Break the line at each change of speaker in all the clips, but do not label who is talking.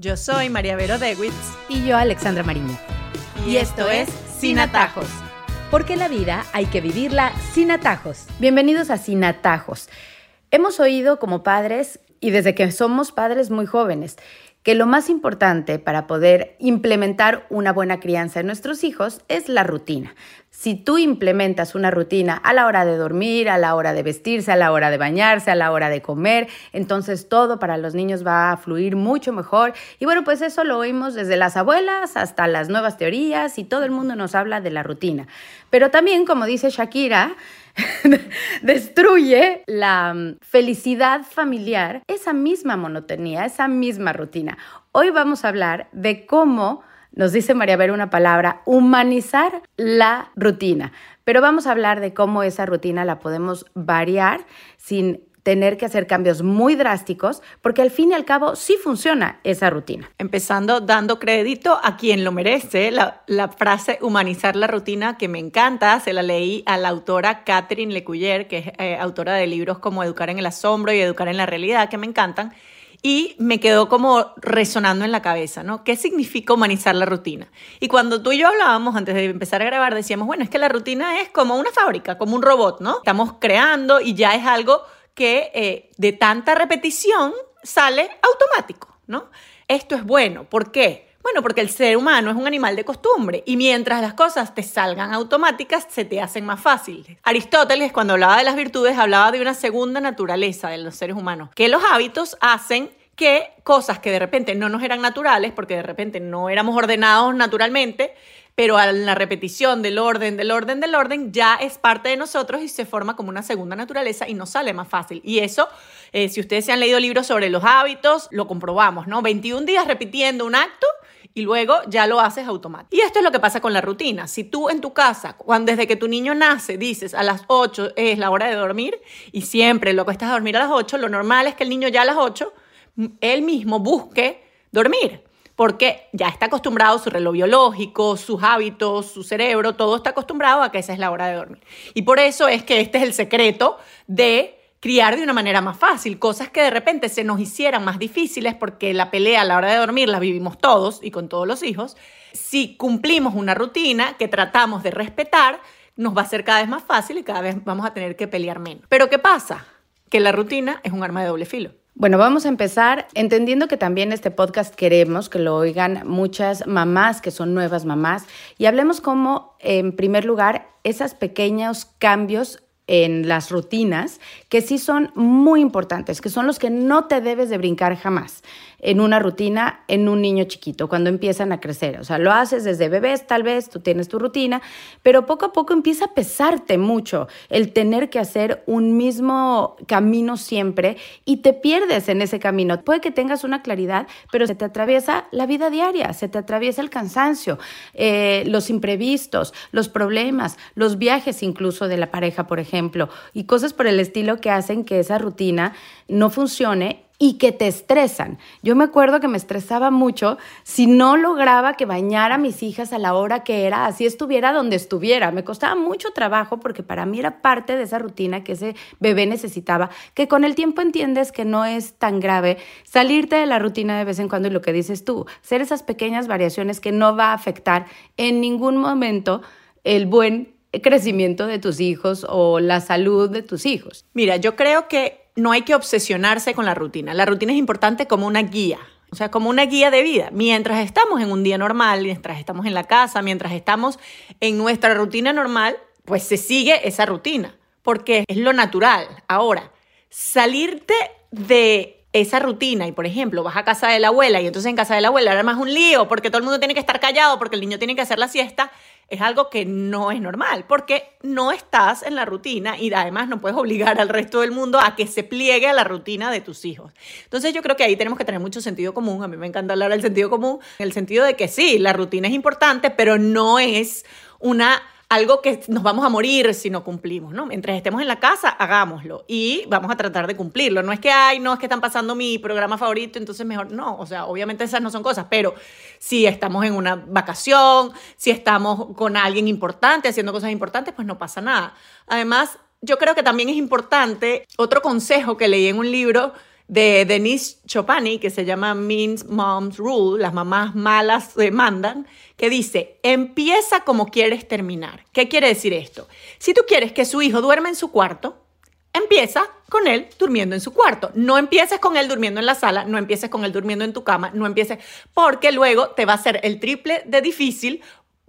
Yo soy María Vero Dewitz.
Y yo, Alexandra Mariño.
Y, esto es Sin Atajos.
Porque la vida hay que vivirla sin atajos. Bienvenidos a Sin Atajos. Hemos oído como padres, y desde que somos padres muy jóvenes, que lo más importante para poder implementar una buena crianza en nuestros hijos es la rutina. Si tú implementas una rutina a la hora de dormir, a la hora de vestirse, a la hora de bañarse, a la hora de comer, entonces todo para los niños va a fluir mucho mejor. Y bueno, pues eso lo oímos desde las abuelas hasta las nuevas teorías y todo el mundo nos habla de la rutina. Pero también, como dice Shakira, destruye la mm, felicidad familiar, esa misma monotonía, esa misma rutina. Hoy vamos a hablar de cómo, nos dice María Ver una palabra, humanizar la rutina. Pero vamos a hablar de cómo esa rutina la podemos variar sin tener que hacer cambios muy drásticos, porque al fin y al cabo sí funciona esa rutina.
Empezando dando crédito a quien lo merece, la, frase humanizar la rutina que me encanta, se la leí a la autora Catherine Lecuyer, que es eh, autora de libros como Educar en el asombro y Educar en la realidad, que me encantan. Y me quedó como resonando en la cabeza, ¿no? ¿Qué significa humanizar la rutina? Y cuando tú y yo hablábamos antes de empezar a grabar, decíamos, bueno, es que la rutina es como una fábrica, como un robot, ¿no? Estamos creando y ya es algo que eh, de tanta repetición sale automático, ¿no? Esto es bueno. ¿Por qué? Bueno, porque el ser humano es un animal de costumbre y mientras las cosas te salgan automáticas, se te hacen más fáciles. Aristóteles, cuando hablaba de las virtudes, hablaba de una segunda naturaleza de los seres humanos, que los hábitos hacen que cosas que de repente no nos eran naturales, porque de repente no éramos ordenados naturalmente, pero a la repetición del orden, del orden, del orden, ya es parte de nosotros y se forma como una segunda naturaleza y nos sale más fácil. Y eso, eh, si ustedes se han leído libros sobre los hábitos, lo comprobamos, ¿no? 21 días repitiendo un acto y luego ya lo haces automático. Y esto es lo que pasa con la rutina. Si tú en tu casa, cuando desde que tu niño nace, dices a las 8 es la hora de dormir y siempre lo cuestas a dormir a las 8, lo normal es que el niño ya a las 8, él mismo busque dormir porque ya está acostumbrado su reloj biológico, sus hábitos, su cerebro, todo está acostumbrado a que esa es la hora de dormir. Y por eso es que este es el secreto de criar de una manera más fácil, cosas que de repente se nos hicieran más difíciles porque la pelea a la hora de dormir la vivimos todos y con todos los hijos. Si cumplimos una rutina que tratamos de respetar, nos va a ser cada vez más fácil y cada vez vamos a tener que pelear menos. Pero ¿qué pasa? Que la rutina es un arma de doble filo.
Bueno, vamos a empezar entendiendo que también este podcast queremos que lo oigan muchas mamás que son nuevas mamás y hablemos cómo, en primer lugar, esos pequeños cambios en las rutinas que sí son muy importantes, que son los que no te debes de brincar jamás en una rutina en un niño chiquito, cuando empiezan a crecer. O sea, lo haces desde bebés, tal vez, tú tienes tu rutina, pero poco a poco empieza a pesarte mucho el tener que hacer un mismo camino siempre y te pierdes en ese camino. Puede que tengas una claridad, pero se te atraviesa la vida diaria, se te atraviesa el cansancio, eh, los imprevistos, los problemas, los viajes incluso de la pareja, por ejemplo y cosas por el estilo que hacen que esa rutina no funcione y que te estresan. Yo me acuerdo que me estresaba mucho si no lograba que bañara a mis hijas a la hora que era, así estuviera donde estuviera. Me costaba mucho trabajo porque para mí era parte de esa rutina que ese bebé necesitaba, que con el tiempo entiendes que no es tan grave salirte de la rutina de vez en cuando y lo que dices tú, hacer esas pequeñas variaciones que no va a afectar en ningún momento el buen crecimiento de tus hijos o la salud de tus hijos.
Mira, yo creo que no hay que obsesionarse con la rutina. La rutina es importante como una guía, o sea, como una guía de vida. Mientras estamos en un día normal, mientras estamos en la casa, mientras estamos en nuestra rutina normal, pues se sigue esa rutina, porque es lo natural. Ahora, salirte de esa rutina y por ejemplo vas a casa de la abuela y entonces en casa de la abuela era más un lío porque todo el mundo tiene que estar callado porque el niño tiene que hacer la siesta, es algo que no es normal, porque no estás en la rutina y además no puedes obligar al resto del mundo a que se pliegue a la rutina de tus hijos. Entonces yo creo que ahí tenemos que tener mucho sentido común, a mí me encanta hablar del sentido común, en el sentido de que sí, la rutina es importante, pero no es una algo que nos vamos a morir si no cumplimos, ¿no? Mientras estemos en la casa, hagámoslo y vamos a tratar de cumplirlo. No es que, ay, no, es que están pasando mi programa favorito, entonces mejor, no, o sea, obviamente esas no son cosas, pero si estamos en una vacación, si estamos con alguien importante haciendo cosas importantes, pues no pasa nada. Además, yo creo que también es importante, otro consejo que leí en un libro, de Denise Chopani, que se llama Means Mom's Rule, las mamás malas mandan, que dice, empieza como quieres terminar. ¿Qué quiere decir esto? Si tú quieres que su hijo duerma en su cuarto, empieza con él durmiendo en su cuarto. No empieces con él durmiendo en la sala, no empieces con él durmiendo en tu cama, no empieces, porque luego te va a ser el triple de difícil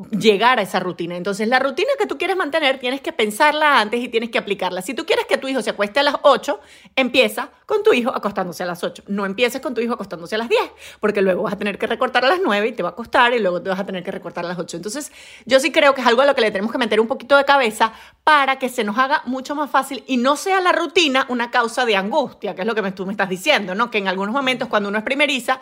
llegar a esa rutina. Entonces, la rutina que tú quieres mantener, tienes que pensarla antes y tienes que aplicarla. Si tú quieres que tu hijo se acueste a las 8, empieza con tu hijo acostándose a las 8. No empieces con tu hijo acostándose a las 10, porque luego vas a tener que recortar a las 9 y te va a costar y luego te vas a tener que recortar a las 8. Entonces, yo sí creo que es algo a lo que le tenemos que meter un poquito de cabeza para que se nos haga mucho más fácil y no sea la rutina una causa de angustia, que es lo que tú me estás diciendo, ¿no? Que en algunos momentos cuando uno es primeriza,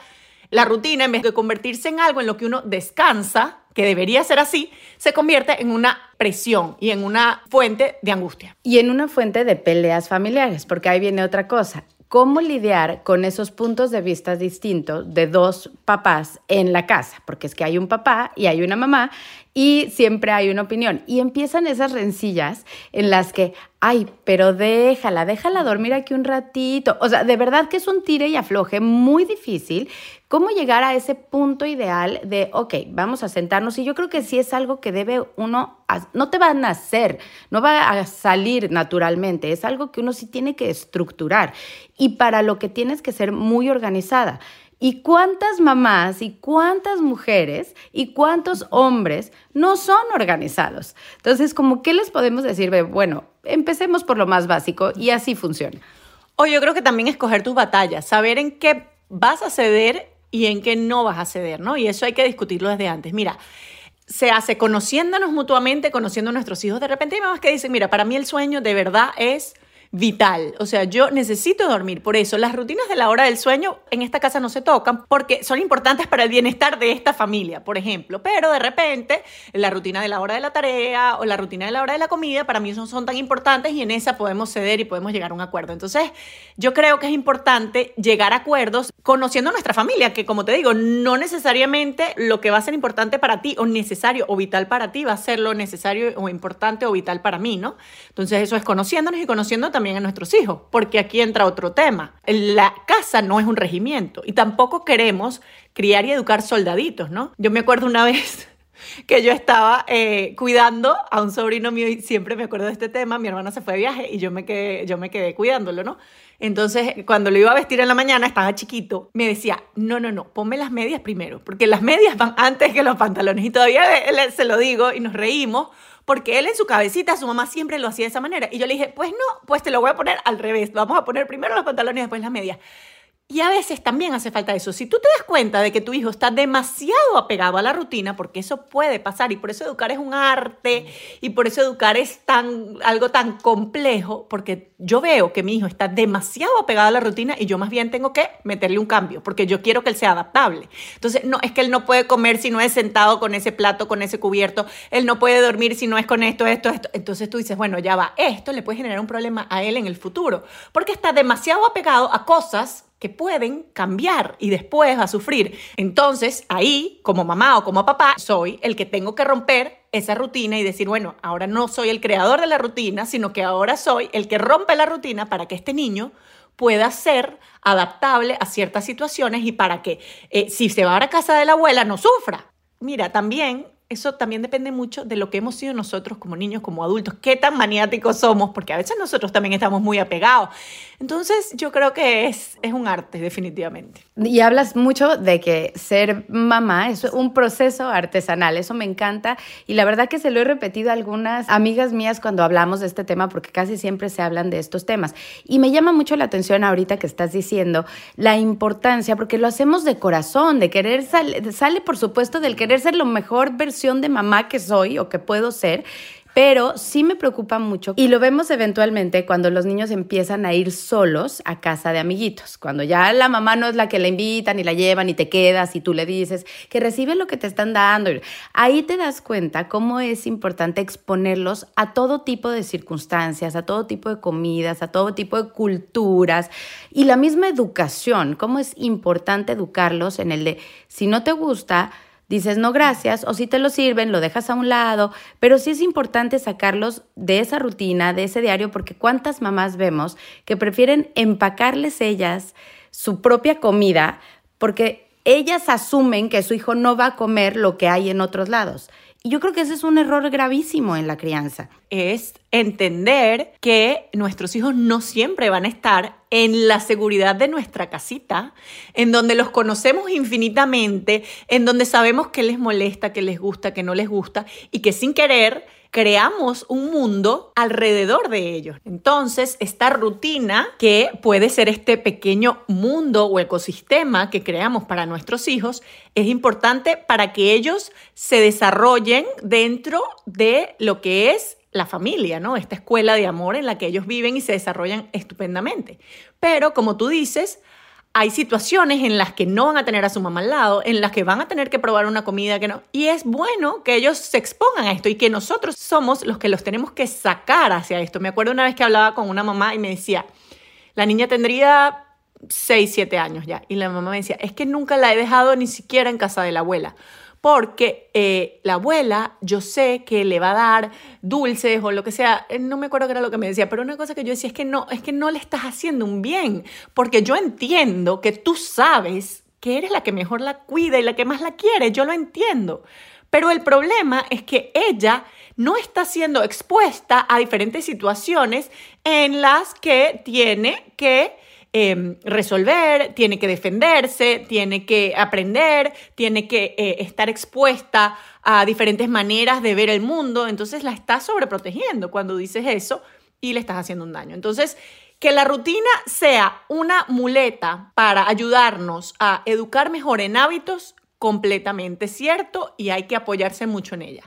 la rutina, en vez de convertirse en algo en lo que uno descansa, que debería ser así, se convierte en una presión y en una fuente de angustia.
Y en una fuente de peleas familiares, porque ahí viene otra cosa. ¿Cómo lidiar con esos puntos de vista distintos de dos papás en la casa? Porque es que hay un papá y hay una mamá y siempre hay una opinión. Y empiezan esas rencillas en las que, ay, pero déjala, déjala dormir aquí un ratito. O sea, de verdad que es un tire y afloje muy difícil ¿Cómo llegar a ese punto ideal de, ok, vamos a sentarnos? Y yo creo que sí es algo que debe uno, no te va a nacer, no va a salir naturalmente, es algo que uno sí tiene que estructurar y para lo que tienes que ser muy organizada. ¿Y cuántas mamás y cuántas mujeres y cuántos hombres no son organizados? Entonces, como, ¿qué les podemos decir? Bueno, empecemos por lo más básico y así funciona.
O yo creo que también escoger tus batallas, saber en qué vas a ceder y en qué no vas a ceder, ¿no? Y eso hay que discutirlo desde antes. Mira, se hace conociéndonos mutuamente, conociendo a nuestros hijos. De repente hay mamás que dicen, mira, para mí el sueño de verdad es vital. O sea, yo necesito dormir. Por eso, las rutinas de la hora del sueño en esta casa no se tocan porque son importantes para el bienestar de esta familia, por ejemplo. Pero de repente, la rutina de la hora de la tarea o la rutina de la hora de la comida, para mí no son tan importantes y en esa podemos ceder y podemos llegar a un acuerdo. Entonces, yo creo que es importante llegar a acuerdos conociendo a nuestra familia, que como te digo, no necesariamente lo que va a ser importante para ti o necesario o vital para ti va a ser lo necesario o importante o vital para mí, ¿no? Entonces, eso es conociéndonos y conociendo a nuestros hijos, porque aquí entra otro tema. La casa no es un regimiento y tampoco queremos criar y educar soldaditos, ¿no? Yo me acuerdo una vez que yo estaba eh, cuidando a un sobrino mío y siempre me acuerdo de este tema, mi hermana se fue de viaje y yo me quedé, yo me quedé cuidándolo, ¿no? Entonces, cuando lo iba a vestir en la mañana, estaba chiquito, me decía, no, no, no, ponme las medias primero, porque las medias van antes que los pantalones. Y todavía se lo digo y nos reímos, porque él en su cabecita, su mamá siempre lo hacía de esa manera. Y yo le dije, pues no, pues te lo voy a poner al revés. Vamos a poner primero los pantalones y después las medias. Y a veces también hace falta eso. Si tú te das cuenta de que tu hijo está demasiado apegado a la rutina, porque eso puede pasar y por eso educar es un arte y por eso educar es tan, algo tan complejo, porque yo veo que mi hijo está demasiado apegado a la rutina y yo más bien tengo que meterle un cambio, porque yo quiero que él sea adaptable. Entonces, no, es que él no puede comer si no es sentado con ese plato, con ese cubierto, él no puede dormir si no es con esto, esto, esto. Entonces tú dices, bueno, ya va, esto le puede generar un problema a él en el futuro, porque está demasiado apegado a cosas que pueden cambiar y después va a sufrir. Entonces, ahí, como mamá o como papá, soy el que tengo que romper esa rutina y decir, bueno, ahora no soy el creador de la rutina, sino que ahora soy el que rompe la rutina para que este niño pueda ser adaptable a ciertas situaciones y para que eh, si se va a la casa de la abuela no sufra. Mira, también eso también depende mucho de lo que hemos sido nosotros como niños, como adultos, qué tan maniáticos somos, porque a veces nosotros también estamos muy apegados. Entonces, yo creo que es, es un arte, definitivamente.
Y hablas mucho de que ser mamá es un proceso artesanal, eso me encanta. Y la verdad que se lo he repetido a algunas amigas mías cuando hablamos de este tema, porque casi siempre se hablan de estos temas. Y me llama mucho la atención ahorita que estás diciendo la importancia, porque lo hacemos de corazón, de querer, sale, sale por supuesto del querer ser lo mejor versión de mamá que soy o que puedo ser, pero sí me preocupa mucho y lo vemos eventualmente cuando los niños empiezan a ir solos a casa de amiguitos, cuando ya la mamá no es la que la invitan y la llevan y te quedas y tú le dices que recibe lo que te están dando. Ahí te das cuenta cómo es importante exponerlos a todo tipo de circunstancias, a todo tipo de comidas, a todo tipo de culturas y la misma educación, cómo es importante educarlos en el de si no te gusta, dices no gracias o si te lo sirven, lo dejas a un lado, pero sí es importante sacarlos de esa rutina, de ese diario, porque cuántas mamás vemos que prefieren empacarles ellas su propia comida porque ellas asumen que su hijo no va a comer lo que hay en otros lados. Y yo creo que ese es un error gravísimo en la crianza.
Es entender que nuestros hijos no siempre van a estar en la seguridad de nuestra casita, en donde los conocemos infinitamente, en donde sabemos qué les molesta, qué les gusta, qué no les gusta, y que sin querer creamos un mundo alrededor de ellos. Entonces, esta rutina que puede ser este pequeño mundo o ecosistema que creamos para nuestros hijos es importante para que ellos se desarrollen dentro de lo que es la familia, ¿no? Esta escuela de amor en la que ellos viven y se desarrollan estupendamente. Pero como tú dices, hay situaciones en las que no van a tener a su mamá al lado, en las que van a tener que probar una comida que no. Y es bueno que ellos se expongan a esto y que nosotros somos los que los tenemos que sacar hacia esto. Me acuerdo una vez que hablaba con una mamá y me decía, la niña tendría 6, 7 años ya. Y la mamá me decía, es que nunca la he dejado ni siquiera en casa de la abuela porque eh, la abuela, yo sé que le va a dar dulces o lo que sea, eh, no me acuerdo qué era lo que me decía, pero una cosa que yo decía es que no, es que no le estás haciendo un bien, porque yo entiendo que tú sabes que eres la que mejor la cuida y la que más la quiere, yo lo entiendo. Pero el problema es que ella no está siendo expuesta a diferentes situaciones en las que tiene que Em, resolver, tiene que defenderse, tiene que aprender, tiene que eh, estar expuesta a diferentes maneras de ver el mundo. Entonces la estás sobreprotegiendo cuando dices eso y le estás haciendo un daño. Entonces, que la rutina sea una muleta para ayudarnos a educar mejor en hábitos, completamente cierto y hay que apoyarse mucho en ella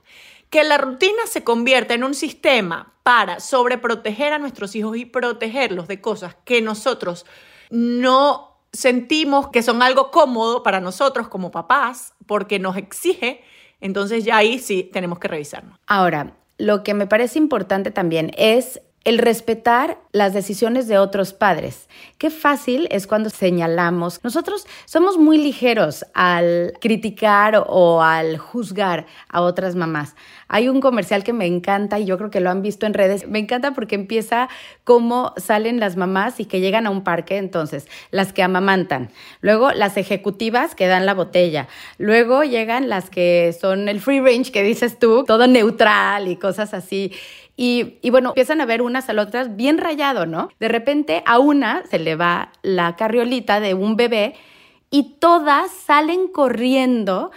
que la rutina se convierta en un sistema para sobreproteger a nuestros hijos y protegerlos de cosas que nosotros no sentimos que son algo cómodo para nosotros como papás porque nos exige, entonces ya ahí sí tenemos que revisarnos.
Ahora, lo que me parece importante también es el respetar las decisiones de otros padres. Qué fácil es cuando señalamos. Nosotros somos muy ligeros al criticar o al juzgar a otras mamás. Hay un comercial que me encanta y yo creo que lo han visto en redes. Me encanta porque empieza como salen las mamás y que llegan a un parque, entonces, las que amamantan. Luego las ejecutivas que dan la botella. Luego llegan las que son el free range que dices tú, todo neutral y cosas así. Y, bueno, empiezan a ver unas a las otras bien rayado, ¿no? De repente a una se le va la carriolita de un bebé y todas salen corriendo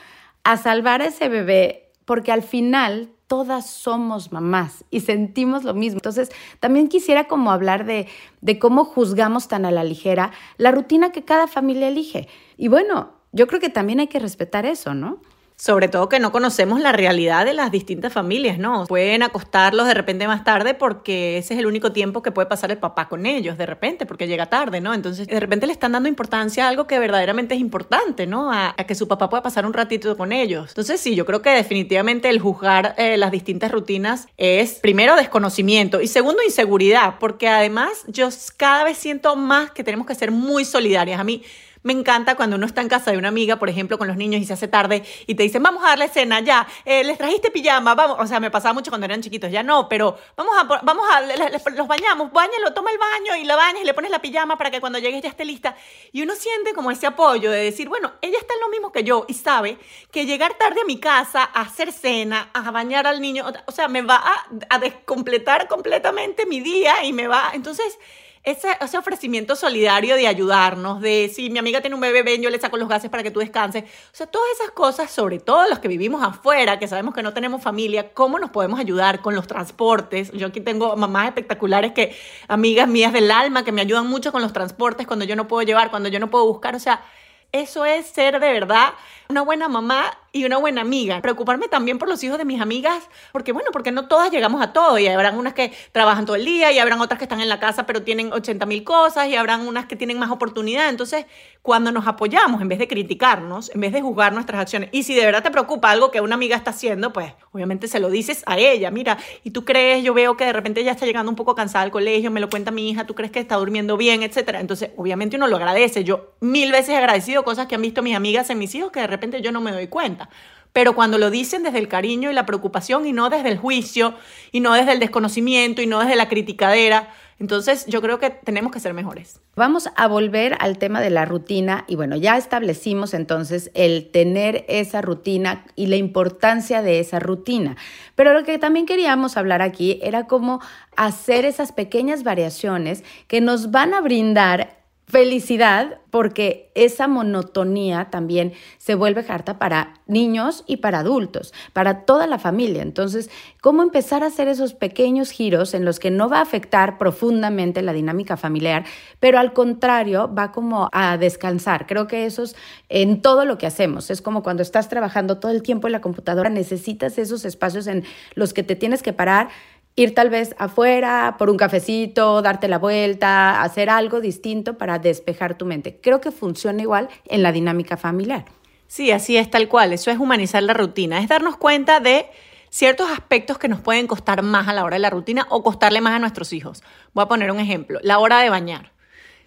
a salvar a ese bebé porque al final todas somos mamás y sentimos lo mismo. Entonces, también quisiera como hablar de, de cómo juzgamos tan a la ligera la rutina que cada familia elige. Y bueno, yo creo que también hay que respetar eso, ¿no?
Sobre todo que no conocemos la realidad de las distintas familias, ¿no? Pueden acostarlos de repente más tarde porque ese es el único tiempo que puede pasar el papá con ellos, de repente, porque llega tarde, ¿no? Entonces, de repente le están dando importancia a algo que verdaderamente es importante, ¿no? A, que su papá pueda pasar un ratito con ellos. Entonces, sí, yo creo que definitivamente el juzgar eh, las distintas rutinas es, primero, desconocimiento y segundo, inseguridad, porque además yo cada vez siento más que tenemos que ser muy solidarias. A mí, me encanta cuando uno está en casa de una amiga, por ejemplo, con los niños y se hace tarde y te dicen, vamos a darle cena, ya, eh, les trajiste pijama, vamos, o sea, me pasaba mucho cuando eran chiquitos, ya no, pero vamos a, vamos a, los bañamos, bañalo, toma el baño y la bañas y le pones la pijama para que cuando llegues ya esté lista. Y uno siente como ese apoyo de decir, bueno, ella está en lo mismo que yo y sabe que llegar tarde a mi casa, a hacer cena, a bañar al niño, o sea, me va a, a descompletar completamente mi día y me va, entonces ese, ese, ofrecimiento solidario de ayudarnos, de si mi amiga tiene un bebé, ven, yo le saco los gases para que tú descanses. O sea, todas esas cosas, sobre todo los que vivimos afuera, que sabemos que no tenemos familia, ¿cómo nos podemos ayudar con los transportes? Yo aquí tengo mamás espectaculares que, amigas mías del alma, que me ayudan mucho con los transportes cuando yo no puedo llevar, cuando yo no puedo buscar. O sea, eso es ser de verdad una buena mamá y una buena amiga. Preocuparme también por los hijos de mis amigas, porque bueno, porque no todas llegamos a todo y habrán unas que trabajan todo el día y habrán otras que están en la casa pero tienen 80 mil cosas y habrán unas que tienen más oportunidad. Entonces, cuando nos apoyamos, en vez de criticarnos, en vez de juzgar nuestras acciones, y si de verdad te preocupa algo que una amiga está haciendo, pues obviamente se lo dices a ella. Mira, y tú crees, yo veo que de repente ya está llegando un poco cansada al colegio, me lo cuenta mi hija, tú crees que está durmiendo bien, etcétera. Entonces, obviamente uno lo agradece. Yo mil veces agradecido cosas que han visto mis amigas en mis hijos que de repente yo no me doy cuenta. Pero cuando lo dicen desde el cariño y la preocupación y no desde el juicio y no desde el desconocimiento y no desde la criticadera, Entonces, yo creo que tenemos que ser mejores.
Vamos a volver al tema de la rutina y bueno, ya establecimos entonces el tener esa rutina y la importancia de esa rutina. Pero lo que también queríamos hablar aquí era cómo hacer esas pequeñas variaciones que nos van a brindar felicidad porque esa monotonía también se vuelve harta para niños y para adultos, para toda la familia. Entonces, ¿cómo empezar a hacer esos pequeños giros en los que no va a afectar profundamente la dinámica familiar, pero al contrario va como a descansar? Creo que eso es en todo lo que hacemos. Es como cuando estás trabajando todo el tiempo en la computadora, necesitas esos espacios en los que te tienes que parar ir tal vez afuera por un cafecito, darte la vuelta, hacer algo distinto para despejar tu mente. Creo que funciona igual en la dinámica familiar.
Sí, así es tal cual. Eso es humanizar la rutina, es darnos cuenta de ciertos aspectos que nos pueden costar más a la hora de la rutina o costarle más a nuestros hijos. Voy a poner un ejemplo, la hora de bañar.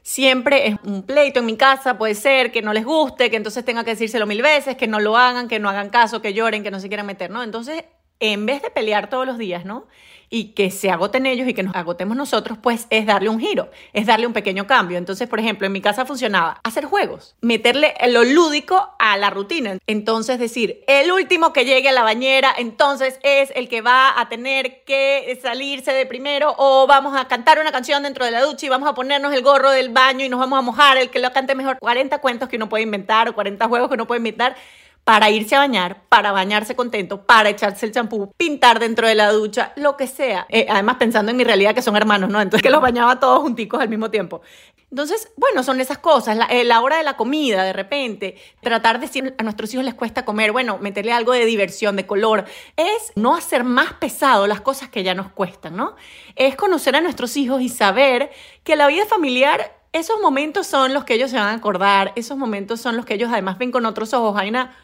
Siempre es un pleito en mi casa, puede ser que no les guste, que entonces tenga que decírselo mil veces, que no lo hagan, que no hagan caso, que lloren, que no se quieran meter, ¿no? Entonces, en vez de pelear todos los días, ¿no? Y que se agoten ellos y que nos agotemos nosotros, pues es darle un giro, es darle un pequeño cambio. Entonces, por ejemplo, en mi casa funcionaba hacer juegos, meterle lo lúdico a la rutina. Entonces, decir, el último que llegue a la bañera, entonces es el que va a tener que salirse de primero o vamos a cantar una canción dentro de la ducha y vamos a ponernos el gorro del baño y nos vamos a mojar, el que lo cante mejor. 40 cuentos que uno puede inventar o 40 juegos que uno puede inventar para irse a bañar, para bañarse contento, para echarse el champú, pintar dentro de la ducha, lo que sea. Eh, además, pensando en mi realidad que son hermanos, ¿no? Entonces, que los bañaba todos junticos al mismo tiempo. Entonces, bueno, son esas cosas. La, eh, la, hora de la comida, de repente, tratar de decir a nuestros hijos les cuesta comer, bueno, meterle algo de diversión, de color. Es no hacer más pesado las cosas que ya nos cuestan, ¿no? Es conocer a nuestros hijos y saber que la vida familiar esos momentos son los que ellos se van a acordar, esos momentos son los que ellos además ven con otros ojos. Hay una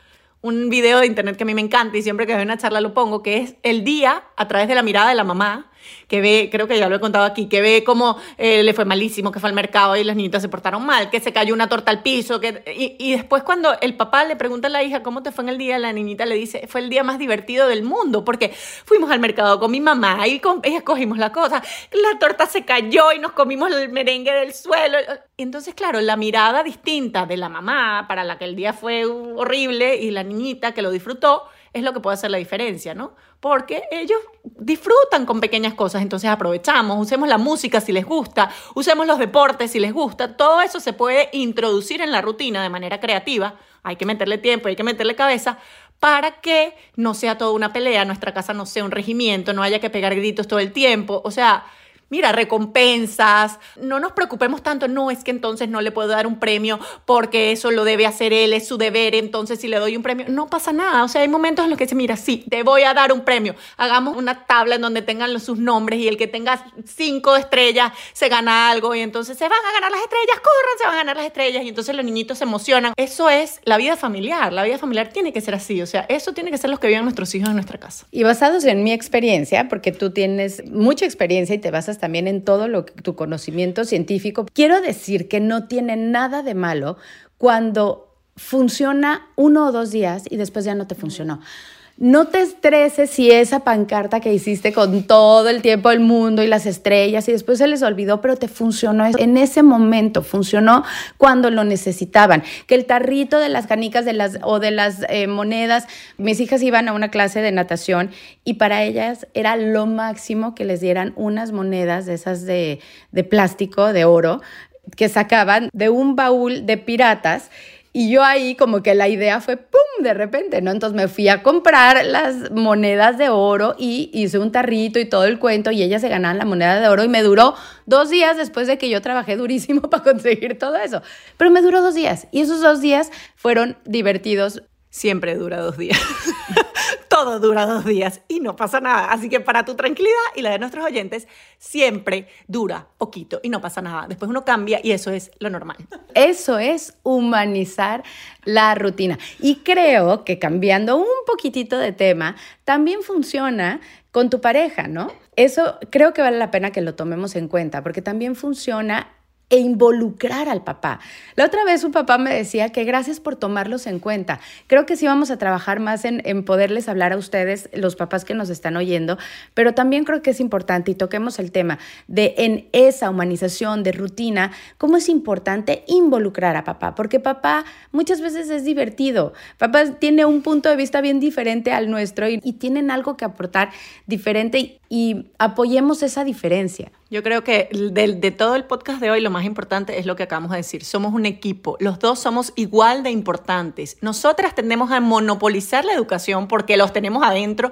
un video de internet que a mí me encanta y siempre que veo una charla lo pongo, que es el día a través de la mirada de la mamá que ve, creo que ya lo he contado aquí, que ve cómo eh, le fue malísimo, que fue al mercado y las niñitas se portaron mal, que se cayó una torta al piso, que, y, después cuando el papá le pregunta a la hija cómo te fue en el día, la niñita le dice, fue el día más divertido del mundo, porque fuimos al mercado con mi mamá y con, escogimos la cosa, la torta se cayó y nos comimos el merengue del suelo. Entonces, claro, la mirada distinta de la mamá, para la que el día fue horrible, y la niñita que lo disfrutó, es lo que puede hacer la diferencia, ¿no? Porque ellos disfrutan con pequeñas cosas, entonces aprovechamos, usemos la música si les gusta, usemos los deportes si les gusta, todo eso se puede introducir en la rutina de manera creativa, hay que meterle tiempo, hay que meterle cabeza, para que no sea toda una pelea, nuestra casa no sea un regimiento, no haya que pegar gritos todo el tiempo, o sea, mira, recompensas, no nos preocupemos tanto, no es que entonces no le puedo dar un premio porque eso lo debe hacer él, es su deber, entonces si le doy un premio, no pasa nada, o sea, hay momentos en los que dice, mira, sí, te voy a dar un premio, hagamos una tabla en donde tengan sus nombres y el que tenga cinco estrellas se gana algo y entonces se van a ganar las estrellas, corran, se van a ganar las estrellas y entonces los niñitos se emocionan. Eso es la vida familiar, la vida familiar tiene que ser así, o sea, eso tiene que ser los que viven nuestros hijos en nuestra casa.
Y basados en mi experiencia, porque tú tienes mucha experiencia y te basas también en todo lo tu conocimiento científico. Quiero decir que no tiene nada de malo cuando funciona uno o dos días y después ya no te funcionó. No te estreses si esa pancarta que hiciste con todo el tiempo del mundo y las estrellas y después se les olvidó, pero te funcionó en ese momento, funcionó cuando lo necesitaban. Que el tarrito de las canicas de las, o de las eh, monedas, mis hijas iban a una clase de natación y para ellas era lo máximo que les dieran unas monedas de esas de, de plástico, de oro, que sacaban de un baúl de piratas y yo ahí como que la idea fue, ¡pum!, de repente, ¿no? Entonces me fui a comprar las monedas de oro y hice un tarrito y todo el cuento y ellas se ganaban la moneda de oro y me duró dos días después de que yo trabajé durísimo para conseguir todo eso. Pero me duró dos días y esos dos días fueron divertidos.
Siempre dura dos días. todo dura dos días y no pasa nada. Así que para tu tranquilidad y la de nuestros oyentes, siempre dura poquito y no pasa nada. Después uno cambia y eso es lo normal.
Eso es humanizar la rutina. Y creo que cambiando un poquitito de tema, también funciona con tu pareja, ¿no? Eso creo que vale la pena que lo tomemos en cuenta, porque también funciona e involucrar al papá. La otra vez un papá me decía que gracias por tomarlos en cuenta. Creo que sí vamos a trabajar más en, en, poderles hablar a ustedes, los papás que nos están oyendo, pero también creo que es importante y toquemos el tema de en esa humanización de rutina, cómo es importante involucrar a papá, porque papá muchas veces es divertido, papá tiene un punto de vista bien diferente al nuestro y, y tienen algo que aportar diferente y, y apoyemos esa diferencia.
Yo creo que de, de, todo el podcast de hoy lo más importante es lo que acabamos de decir. Somos un equipo, los dos somos igual de importantes. Nosotras tendemos a monopolizar la educación porque los tenemos adentro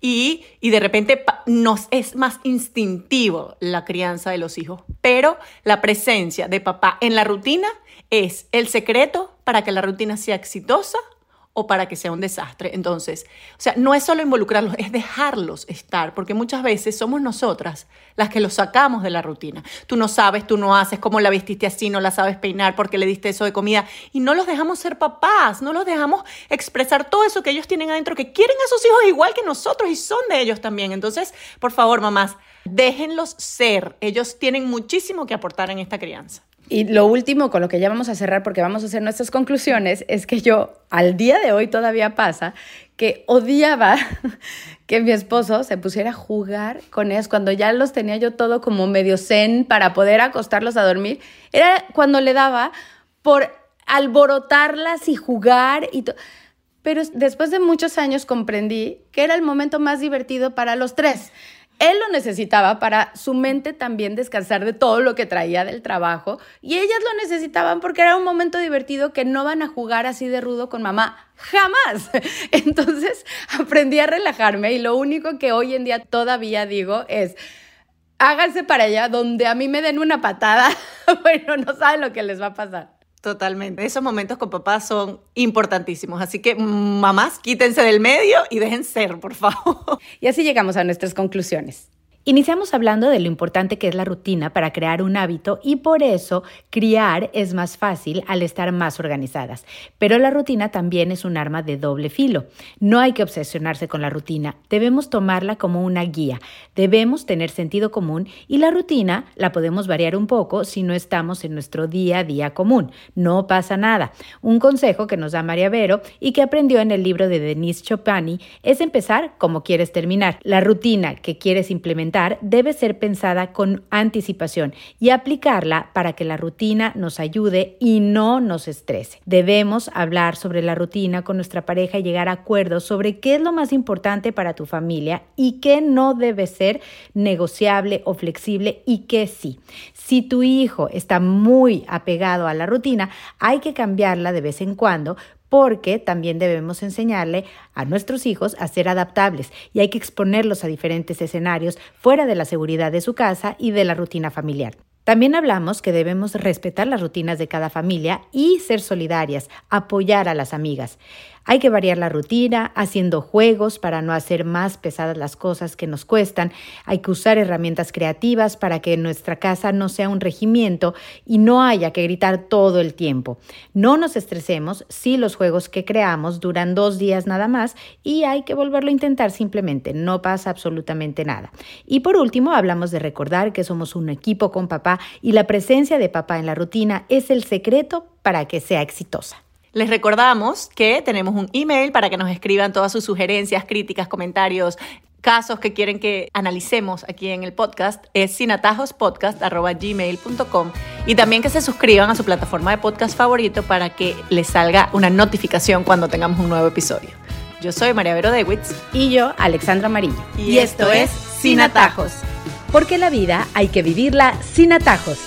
y, y de repente nos es más instintivo la crianza de los hijos. Pero la presencia de papá en la rutina es el secreto para que la rutina sea exitosa o para que sea un desastre. Entonces, o sea, no es solo involucrarlos, es dejarlos estar, porque muchas veces somos nosotras las que los sacamos de la rutina. Tú no sabes, tú no haces, cómo la vestiste así, no la sabes peinar porque le diste eso de comida y no los dejamos ser papás, no los dejamos expresar todo eso que ellos tienen adentro, que quieren a sus hijos igual que nosotros y son de ellos también. Entonces, por favor, mamás, déjenlos ser. Ellos tienen muchísimo que aportar en esta crianza.
Y lo último con lo que ya vamos a cerrar, porque vamos a hacer nuestras conclusiones, es que yo al día de hoy todavía pasa que odiaba que mi esposo se pusiera a jugar con ellos cuando ya los tenía yo todo como medio zen para poder acostarlos a dormir. Era cuando le daba por alborotarlas y jugar y todo. Pero después de muchos años comprendí que era el momento más divertido para los tres. Él lo necesitaba para su mente también descansar de todo lo que traía del trabajo y ellas lo necesitaban porque era un momento divertido que no van a jugar así de rudo con mamá jamás. Entonces aprendí a relajarme y lo único que hoy en día todavía digo es háganse para allá donde a mí me den una patada. bueno, no saben lo que les va a pasar.
Totalmente. Esos momentos con papá son importantísimos. Así que, mamás, quítense del medio y dejen ser, por favor.
Y así llegamos a nuestras conclusiones. Iniciamos hablando de lo importante que es la rutina para crear un hábito y por eso criar es más fácil al estar más organizadas. Pero la rutina también es un arma de doble filo. No hay que obsesionarse con la rutina, debemos tomarla como una guía, debemos tener sentido común y la rutina la podemos variar un poco si no estamos en nuestro día a día común. No pasa nada. Un consejo que nos da María Vero y que aprendió en el libro de Denise Chopani es empezar como quieres terminar. La rutina que quieres implementar debe ser pensada con anticipación y aplicarla para que la rutina nos ayude y no nos estrese. Debemos hablar sobre la rutina con nuestra pareja y llegar a acuerdos sobre qué es lo más importante para tu familia y qué no debe ser negociable o flexible y qué sí. Si tu hijo está muy apegado a la rutina, hay que cambiarla de vez en cuando porque también debemos enseñarle a nuestros hijos a ser adaptables y hay que exponerlos a diferentes escenarios fuera de la seguridad de su casa y de la rutina familiar. También hablamos que debemos respetar las rutinas de cada familia y ser solidarias, apoyar a las amigas. Hay que variar la rutina, haciendo juegos para no hacer más pesadas las cosas que nos cuestan. Hay que usar herramientas creativas para que nuestra casa no sea un regimiento y no haya que gritar todo el tiempo. No nos estresemos si los juegos que creamos duran dos días nada más y hay que volverlo a intentar simplemente. No pasa absolutamente nada. Y por último, hablamos de recordar que somos un equipo con papá y la presencia de papá en la rutina es el secreto para que sea exitosa.
Les recordamos que tenemos un email para que nos escriban todas sus sugerencias, críticas, comentarios, casos que quieren que analicemos aquí en el podcast. Es sinatajospodcast.gmail.com y también que se suscriban a su plataforma de podcast favorito para que les salga una notificación cuando tengamos un nuevo episodio. Yo soy María Vero Dewitz.
Y yo, Alexandra Amarillo.
Y, esto, es Sin Atajos.
Porque la vida hay que vivirla sin atajos.